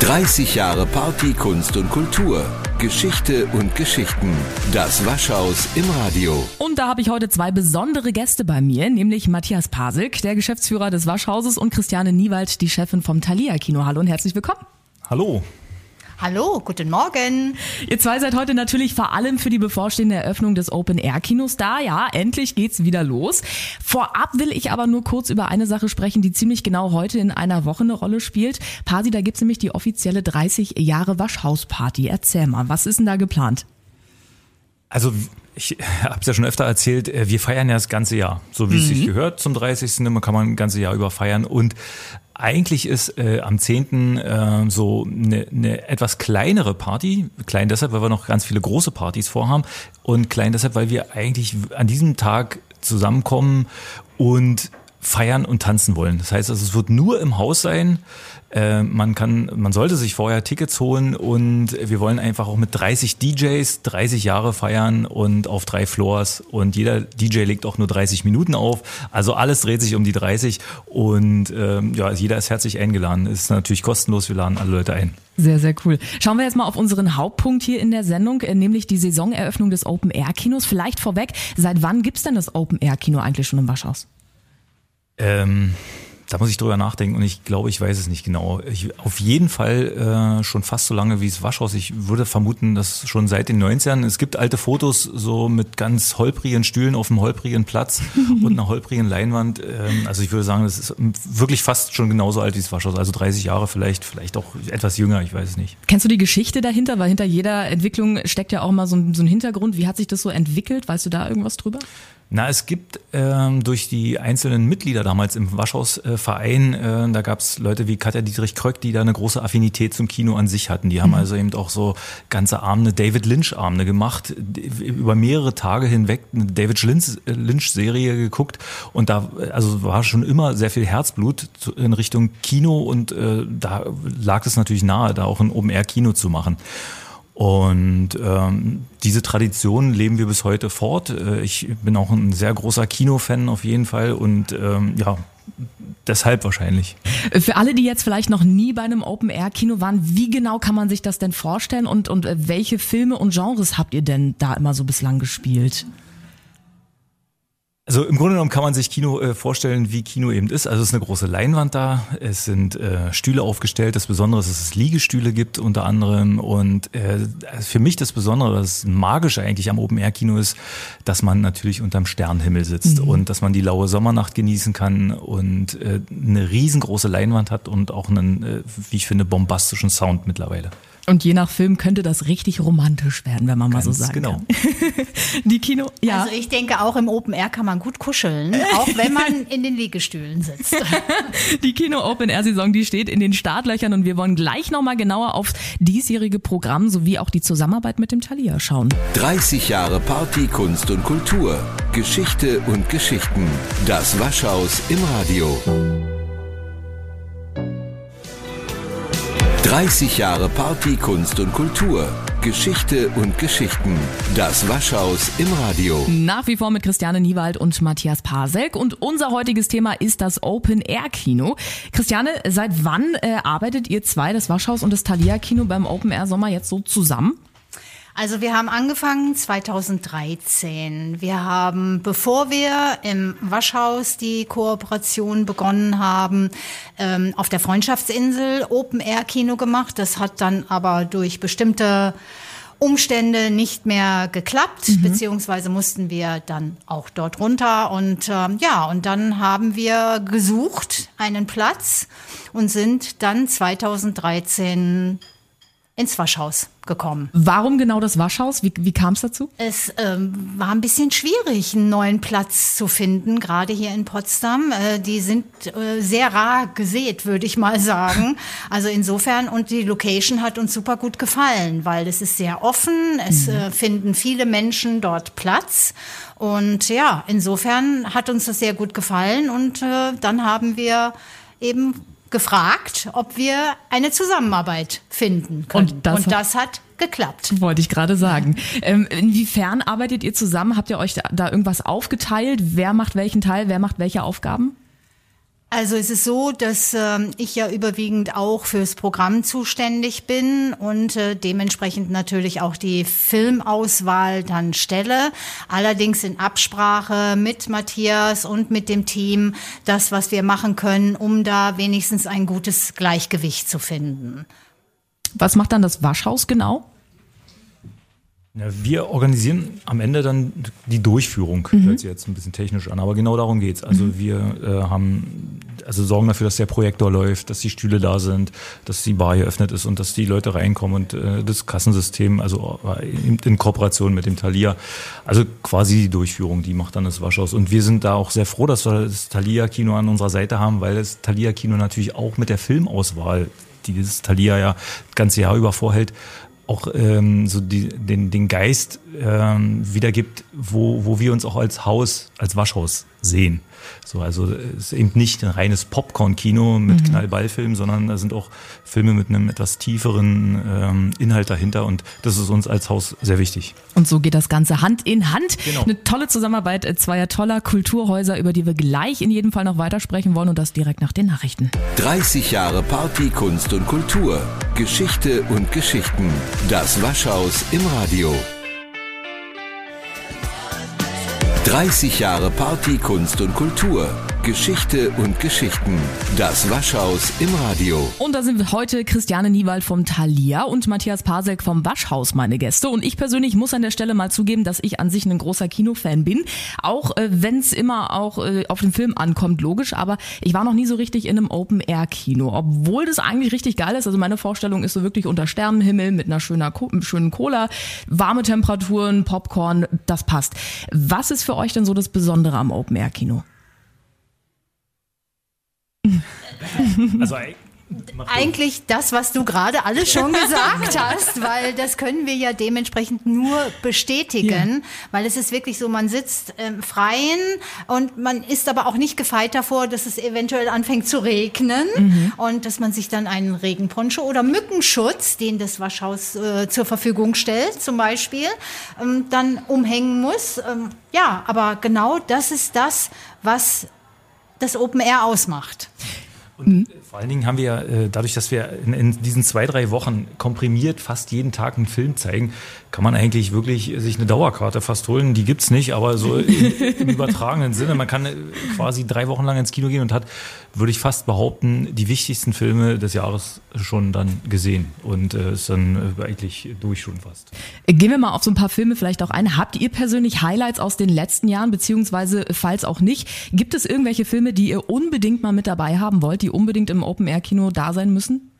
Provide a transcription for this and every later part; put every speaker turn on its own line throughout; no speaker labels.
30 Jahre Party, Kunst und Kultur. Geschichte und Geschichten. Das Waschhaus im Radio.
Und da habe ich heute zwei besondere Gäste bei mir, nämlich Matthias Pasilk, der Geschäftsführer des Waschhauses und Christiane Niewald, die Chefin vom Thalia Kino. Hallo und herzlich willkommen.
Hallo.
Hallo, guten Morgen.
Ihr zwei seid heute natürlich vor allem für die bevorstehende Eröffnung des Open Air Kinos da. Ja, endlich geht's wieder los. Vorab will ich aber nur kurz über eine Sache sprechen, die ziemlich genau heute in einer Woche eine Rolle spielt. Pasi, da gibt's nämlich die offizielle 30 Jahre Waschhausparty. Erzähl mal, was ist denn da geplant?
Also ich habe es ja schon öfter erzählt, äh, wir feiern ja das ganze Jahr, so wie mhm. es sich gehört zum 30. Man kann man ein ganze Jahr über feiern und eigentlich ist äh, am 10. Äh, so eine, eine etwas kleinere Party. Klein deshalb, weil wir noch ganz viele große Partys vorhaben. Und klein deshalb, weil wir eigentlich an diesem Tag zusammenkommen und feiern und tanzen wollen. Das heißt, also, es wird nur im Haus sein. Äh, man kann, man sollte sich vorher Tickets holen und wir wollen einfach auch mit 30 DJs 30 Jahre feiern und auf drei Floors und jeder DJ legt auch nur 30 Minuten auf. Also alles dreht sich um die 30 und ähm, ja, jeder ist herzlich eingeladen. Ist natürlich kostenlos. Wir laden alle Leute ein.
Sehr, sehr cool. Schauen wir jetzt mal auf unseren Hauptpunkt hier in der Sendung, äh, nämlich die Saisoneröffnung des Open Air Kinos. Vielleicht vorweg, seit wann gibt's denn das Open Air Kino eigentlich schon im Waschhaus?
Ähm, da muss ich drüber nachdenken und ich glaube, ich weiß es nicht genau. Ich, auf jeden Fall äh, schon fast so lange wie das Waschhaus. Ich würde vermuten, dass schon seit den 90ern. Es gibt alte Fotos so mit ganz holprigen Stühlen auf einem holprigen Platz und einer holprigen Leinwand. Ähm, also ich würde sagen, das ist wirklich fast schon genauso alt wie das Waschhaus. Also 30 Jahre vielleicht, vielleicht auch etwas jünger, ich weiß es nicht.
Kennst du die Geschichte dahinter? Weil hinter jeder Entwicklung steckt ja auch mal so ein, so ein Hintergrund. Wie hat sich das so entwickelt? Weißt du da irgendwas drüber?
Na, es gibt ähm, durch die einzelnen Mitglieder damals im Waschhausverein, äh, äh, da gab es Leute wie Katja Dietrich Kröck, die da eine große Affinität zum Kino an sich hatten. Die haben mhm. also eben auch so ganze Abende, David Lynch-Abende gemacht, über mehrere Tage hinweg eine David Lynch-Serie geguckt und da also war schon immer sehr viel Herzblut in Richtung Kino und äh, da lag es natürlich nahe, da auch ein Open-Air-Kino zu machen. Und ähm, diese Tradition leben wir bis heute fort. Äh, ich bin auch ein sehr großer Kinofan auf jeden Fall und ähm, ja, deshalb wahrscheinlich.
Für alle, die jetzt vielleicht noch nie bei einem Open-Air-Kino waren, wie genau kann man sich das denn vorstellen und, und welche Filme und Genres habt ihr denn da immer so bislang gespielt?
Also im Grunde genommen kann man sich Kino äh, vorstellen, wie Kino eben ist. Also es ist eine große Leinwand da, es sind äh, Stühle aufgestellt. Das Besondere ist, dass es Liegestühle gibt unter anderem. Und äh, für mich das Besondere, das Magische eigentlich am Open-Air-Kino ist, dass man natürlich unterm Sternenhimmel sitzt mhm. und dass man die laue Sommernacht genießen kann und äh, eine riesengroße Leinwand hat und auch einen, äh, wie ich finde, bombastischen Sound mittlerweile.
Und je nach Film könnte das richtig romantisch werden, wenn man Ganz mal so sagt.
Genau.
Die Kino, ja.
Also ich denke, auch im Open Air kann man gut kuscheln, auch wenn man in den Liegestühlen sitzt.
Die Kino Open Air Saison, die steht in den Startlöchern und wir wollen gleich nochmal genauer aufs diesjährige Programm sowie auch die Zusammenarbeit mit dem Thalia schauen.
30 Jahre Party, Kunst und Kultur. Geschichte und Geschichten. Das Waschhaus im Radio. 30 Jahre Party, Kunst und Kultur. Geschichte und Geschichten. Das Waschhaus im Radio.
Nach wie vor mit Christiane Niewald und Matthias Paselk. Und unser heutiges Thema ist das Open Air Kino. Christiane, seit wann äh, arbeitet ihr zwei, das Waschhaus und das Thalia Kino beim Open Air Sommer jetzt so zusammen?
Also wir haben angefangen 2013. Wir haben, bevor wir im Waschhaus die Kooperation begonnen haben, ähm, auf der Freundschaftsinsel Open Air Kino gemacht. Das hat dann aber durch bestimmte Umstände nicht mehr geklappt, mhm. beziehungsweise mussten wir dann auch dort runter und ähm, ja, und dann haben wir gesucht einen Platz und sind dann 2013 ins Waschhaus gekommen.
Warum genau das Waschhaus? Wie, wie kam es dazu?
Es ähm, war ein bisschen schwierig, einen neuen Platz zu finden, gerade hier in Potsdam. Äh, die sind äh, sehr rar gesät, würde ich mal sagen. Also insofern, und die Location hat uns super gut gefallen, weil es ist sehr offen, es mhm. äh, finden viele Menschen dort Platz. Und ja, insofern hat uns das sehr gut gefallen und äh, dann haben wir eben gefragt, ob wir eine Zusammenarbeit finden können. Und das, Und das hat geklappt.
Wollte ich gerade sagen. Ähm, inwiefern arbeitet ihr zusammen? Habt ihr euch da, da irgendwas aufgeteilt? Wer macht welchen Teil? Wer macht welche Aufgaben?
Also es ist so, dass äh, ich ja überwiegend auch fürs Programm zuständig bin und äh, dementsprechend natürlich auch die Filmauswahl dann stelle. Allerdings in Absprache mit Matthias und mit dem Team das, was wir machen können, um da wenigstens ein gutes Gleichgewicht zu finden.
Was macht dann das Waschhaus genau?
Ja, wir organisieren am Ende dann die Durchführung. Mhm. Hört sich jetzt ein bisschen technisch an, aber genau darum geht's. Also mhm. wir äh, haben, also sorgen dafür, dass der Projektor läuft, dass die Stühle da sind, dass die Bar geöffnet ist und dass die Leute reinkommen und äh, das Kassensystem, also äh, in, in Kooperation mit dem Thalia, also quasi die Durchführung, die macht dann das Waschhaus. Und wir sind da auch sehr froh, dass wir das Thalia-Kino an unserer Seite haben, weil das Thalia-Kino natürlich auch mit der Filmauswahl die dieses Thalia ja das ganze Jahr über vorhält, auch ähm, so die, den, den Geist ähm, wiedergibt, wo, wo wir uns auch als Haus, als Waschhaus sehen. So, also es ist eben nicht ein reines Popcorn-Kino mit mhm. Knallballfilm, sondern da sind auch Filme mit einem etwas tieferen ähm, Inhalt dahinter und das ist uns als Haus sehr wichtig.
Und so geht das Ganze Hand in Hand. Genau. Eine tolle Zusammenarbeit zweier toller Kulturhäuser, über die wir gleich in jedem Fall noch weitersprechen wollen und das direkt nach den Nachrichten.
30 Jahre Party, Kunst und Kultur. Geschichte und Geschichten. Das Waschhaus im Radio. 30 Jahre Party, Kunst und Kultur. Geschichte und Geschichten. Das Waschhaus im Radio.
Und da sind heute Christiane Niewald vom Thalia und Matthias Pasek vom Waschhaus meine Gäste. Und ich persönlich muss an der Stelle mal zugeben, dass ich an sich ein großer Kinofan bin. Auch äh, wenn es immer auch äh, auf den Film ankommt, logisch. Aber ich war noch nie so richtig in einem Open-Air-Kino. Obwohl das eigentlich richtig geil ist. Also meine Vorstellung ist so wirklich unter Sternenhimmel mit einer schöner, schönen Cola, warme Temperaturen, Popcorn, das passt. Was ist für euch denn so das Besondere am Open-Air-Kino?
Also eigentlich das, was du gerade alles schon gesagt hast, weil das können wir ja dementsprechend nur bestätigen, ja. weil es ist wirklich so, man sitzt im Freien und man ist aber auch nicht gefeit davor, dass es eventuell anfängt zu regnen mhm. und dass man sich dann einen Regenponcho oder Mückenschutz, den das Waschhaus äh, zur Verfügung stellt, zum Beispiel, ähm, dann umhängen muss. Ähm, ja, aber genau das ist das, was das Open Air ausmacht.
Und mhm. vor allen Dingen haben wir ja, äh, dadurch, dass wir in, in, diesen zwei, drei Wochen komprimiert fast jeden Tag einen Film zeigen, kann man eigentlich wirklich sich eine Dauerkarte fast holen. Die gibt's nicht, aber so im, im übertragenen Sinne. Man kann äh, quasi drei Wochen lang ins Kino gehen und hat, würde ich fast behaupten, die wichtigsten Filme des Jahres schon dann gesehen. Und äh, ist dann äh, eigentlich durch schon fast.
Gehen wir mal auf so ein paar Filme vielleicht auch ein. Habt ihr persönlich Highlights aus den letzten Jahren, beziehungsweise falls auch nicht, gibt es irgendwelche Filme, die ihr unbedingt mal mit dabei haben wollt, die unbedingt im Open-Air-Kino da sein müssen?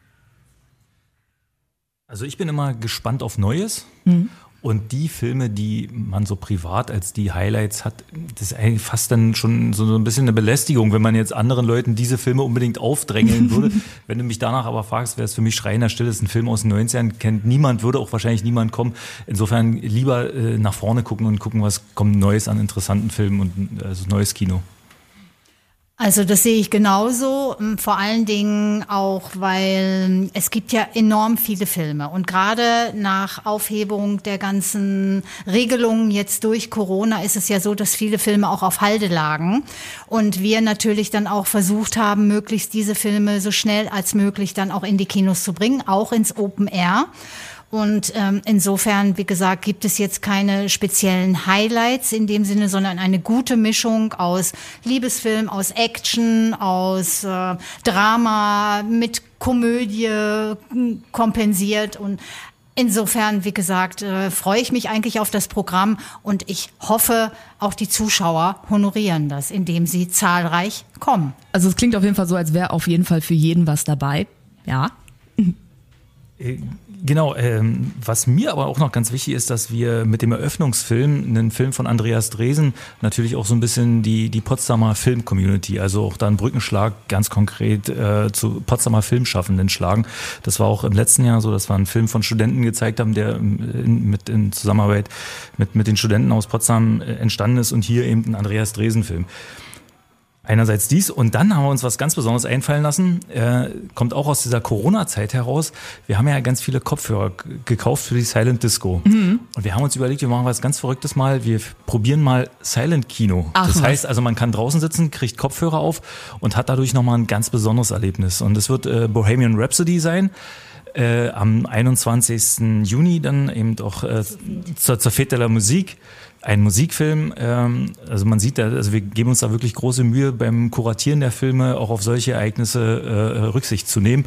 Also ich bin immer gespannt auf Neues. Mhm. Und die Filme, die man so privat als die Highlights hat, das ist eigentlich fast dann schon so ein bisschen eine Belästigung, wenn man jetzt anderen Leuten diese Filme unbedingt aufdrängeln würde. wenn du mich danach aber fragst, wäre es für mich Schreiner Still, ist ein Film aus den 90ern, kennt niemand, würde auch wahrscheinlich niemand kommen. Insofern lieber äh, nach vorne gucken und gucken, was kommt Neues an interessanten Filmen und also neues Kino.
Also das sehe ich genauso, ähm, vor allen Dingen auch, weil es gibt ja enorm viele Filme und gerade nach Aufhebung der ganzen Regelungen jetzt durch Corona ist es ja so, dass viele Filme auch auf Halde lagen und wir natürlich dann auch versucht haben, möglichst diese Filme so schnell als möglich dann auch in die Kinos zu bringen, auch ins Open Air. Und ähm, insofern, wie gesagt, gibt es jetzt keine speziellen Highlights in dem Sinne, sondern eine gute Mischung aus Liebesfilm, aus Action, aus äh, Drama mit Komödie hm, kompensiert und Insofern, wie gesagt, äh, freue ich mich eigentlich auf das Programm und ich hoffe, auch die Zuschauer honorieren das, indem sie zahlreich kommen.
Also es klingt auf jeden Fall so, als wäre auf jeden Fall für jeden was dabei. Ja.
Genau, ähm, was mir aber auch noch ganz wichtig ist, dass wir mit dem Eröffnungsfilm, einen Film von Andreas Dresen, natürlich auch so ein bisschen die, die Potsdamer Film-Community, also auch da einen Brückenschlag ganz konkret äh, zu Potsdamer Filmschaffenden schlagen. Das war auch im letzten Jahr so, dass wir einen Film von Studenten gezeigt haben, der in, mit in Zusammenarbeit mit, mit den Studenten aus Potsdam äh, entstanden ist und hier eben ein Andreas Dresen-Film. Einerseits dies und dann haben wir uns was ganz Besonderes einfallen lassen. Äh, kommt auch aus dieser Corona-Zeit heraus. Wir haben ja ganz viele Kopfhörer gekauft für die Silent Disco. Mhm. Und wir haben uns überlegt, wir machen was ganz Verrücktes mal. Wir probieren mal Silent Kino. Ach, das heißt also, man kann draußen sitzen, kriegt Kopfhörer auf und hat dadurch nochmal ein ganz besonderes Erlebnis. Und es wird äh, Bohemian Rhapsody sein. Äh, am 21. Juni dann eben auch äh, zur, zur Fete de Musik ein Musikfilm, ähm, also man sieht da, also wir geben uns da wirklich große Mühe beim Kuratieren der Filme auch auf solche Ereignisse äh, Rücksicht zu nehmen.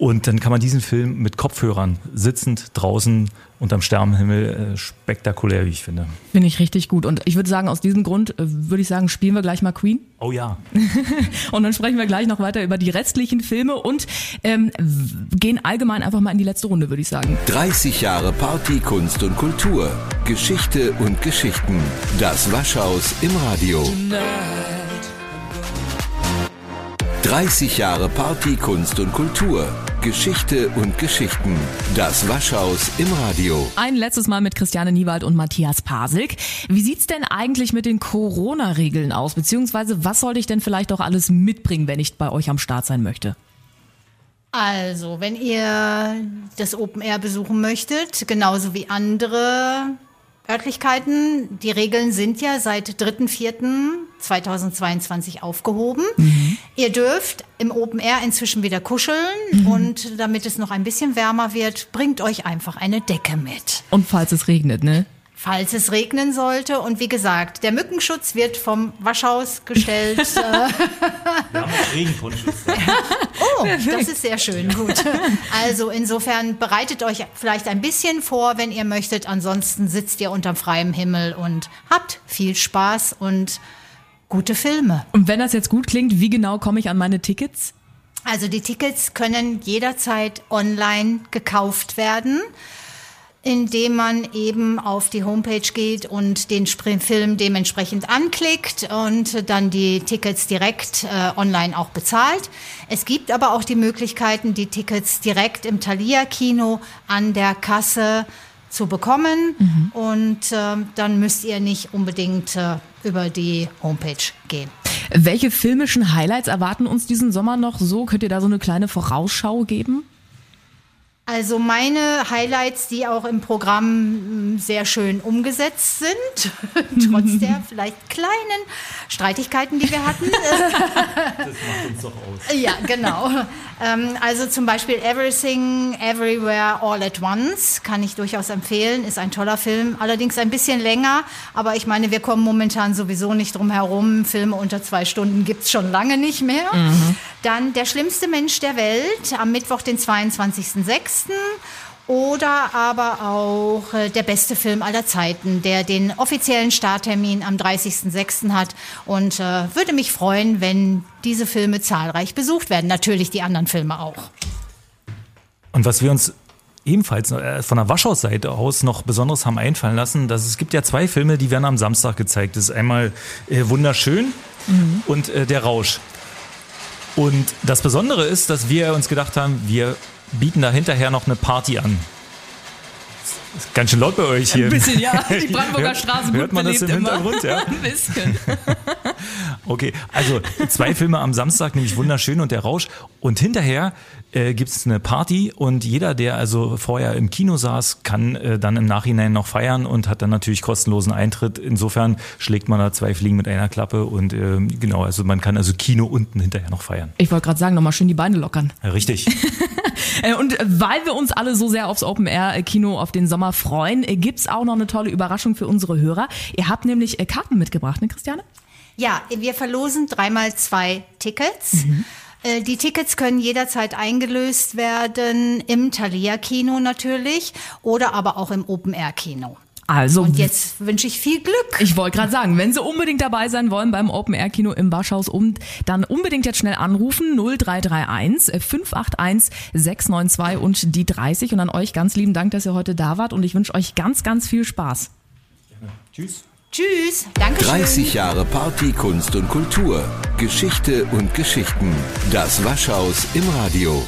Und dann kann man diesen Film mit Kopfhörern sitzend draußen unterm Sternenhimmel äh, spektakulär, wie ich finde.
Finde ich richtig gut. Und ich würde sagen, aus diesem Grund äh, würde ich sagen, spielen wir gleich mal Queen.
Oh ja.
und dann sprechen wir gleich noch weiter über die restlichen Filme und ähm, gehen allgemein einfach mal in die letzte Runde, würde ich sagen.
30 Jahre Party, Kunst und Kultur. Geschichte und Geschichten. Das Waschhaus im Radio. Tonight. 30 Jahre Party, Kunst und Kultur. Geschichte und Geschichten. Das Waschhaus im Radio.
Ein letztes Mal mit Christiane Niewald und Matthias Pasik. Wie sieht's denn eigentlich mit den Corona-Regeln aus? Beziehungsweise was sollte ich denn vielleicht auch alles mitbringen, wenn ich bei euch am Start sein möchte?
Also, wenn ihr das Open Air besuchen möchtet, genauso wie andere Örtlichkeiten. Die Regeln sind ja seit 3.4.2022 aufgehoben. Mhm. Ihr dürft im Open Air inzwischen wieder kuscheln mhm. und damit es noch ein bisschen wärmer wird, bringt euch einfach eine Decke mit.
Und falls es regnet, ne?
Falls es regnen sollte. Und wie gesagt, der Mückenschutz wird vom Waschhaus gestellt. Wir
haben auch
oh, das ist sehr schön, gut. Also insofern bereitet euch vielleicht ein bisschen vor, wenn ihr möchtet. Ansonsten sitzt ihr unter freiem Himmel und habt viel Spaß und gute Filme.
Und wenn das jetzt gut klingt, wie genau komme ich an meine Tickets?
Also die Tickets können jederzeit online gekauft werden indem man eben auf die Homepage geht und den Film dementsprechend anklickt und dann die Tickets direkt äh, online auch bezahlt. Es gibt aber auch die Möglichkeiten, die Tickets direkt im Thalia Kino an der Kasse zu bekommen mhm. und äh, dann müsst ihr nicht unbedingt äh, über die Homepage gehen.
Welche filmischen Highlights erwarten uns diesen Sommer noch so? Könnt ihr da so eine kleine Vorausschau geben?
Also meine Highlights, die auch im Programm mm, sehr schön umgesetzt sind, trotz der vielleicht kleinen Streitigkeiten, die wir hatten.
das macht uns doch aus.
Ja, genau. Ähm, also zum Beispiel Everything, Everywhere, All at Once kann ich durchaus empfehlen. Ist ein toller Film, allerdings ein bisschen länger. Aber ich meine, wir kommen momentan sowieso nicht drum herum. Filme unter zwei Stunden gibt es schon lange nicht mehr. Mhm. Dann Der schlimmste Mensch der Welt am Mittwoch, den 22.06 oder aber auch äh, der beste Film aller Zeiten, der den offiziellen Starttermin am 30.06. hat. Und äh, würde mich freuen, wenn diese Filme zahlreich besucht werden. Natürlich die anderen Filme auch.
Und was wir uns ebenfalls äh, von der Waschhausseite aus noch Besonderes haben einfallen lassen, dass es gibt ja zwei Filme, die werden am Samstag gezeigt. Das ist einmal äh, Wunderschön mhm. und äh, Der Rausch. Und das Besondere ist, dass wir uns gedacht haben, wir bieten da hinterher noch eine Party an. Ist ganz schön laut bei euch hier.
Ein bisschen, ja. Die Brandenburger Straße
Hört man das im Hintergrund, ja?
Ein bisschen.
Okay, also zwei Filme am Samstag, nämlich Wunderschön und Der Rausch. Und hinterher äh, gibt es eine Party und jeder, der also vorher im Kino saß, kann äh, dann im Nachhinein noch feiern und hat dann natürlich kostenlosen Eintritt. Insofern schlägt man da zwei Fliegen mit einer Klappe und äh, genau, also man kann also Kino unten hinterher noch feiern.
Ich wollte gerade sagen, nochmal schön die Beine lockern.
Ja, richtig.
Äh, und weil wir uns alle so sehr aufs Open-Air-Kino auf den Sommer freuen, äh, gibt's auch noch eine tolle Überraschung für unsere Hörer. Ihr habt nämlich äh, Karten mitgebracht, ne Christiane?
Ja, wir verlosen dreimal zwei Tickets. Mhm. Die Tickets können jederzeit eingelöst werden im Thalia-Kino natürlich oder aber auch im Open-Air-Kino.
Also,
und jetzt wünsche ich viel Glück.
Ich wollte gerade sagen, wenn Sie unbedingt dabei sein wollen beim Open Air Kino im Waschhaus, um, dann unbedingt jetzt schnell anrufen 0331 581 692 und die 30 und an euch ganz lieben Dank, dass ihr heute da wart und ich wünsche euch ganz, ganz viel Spaß.
Gerne. Tschüss.
Tschüss. Danke
30 Jahre Party, Kunst und Kultur. Geschichte und Geschichten. Das Waschhaus im Radio.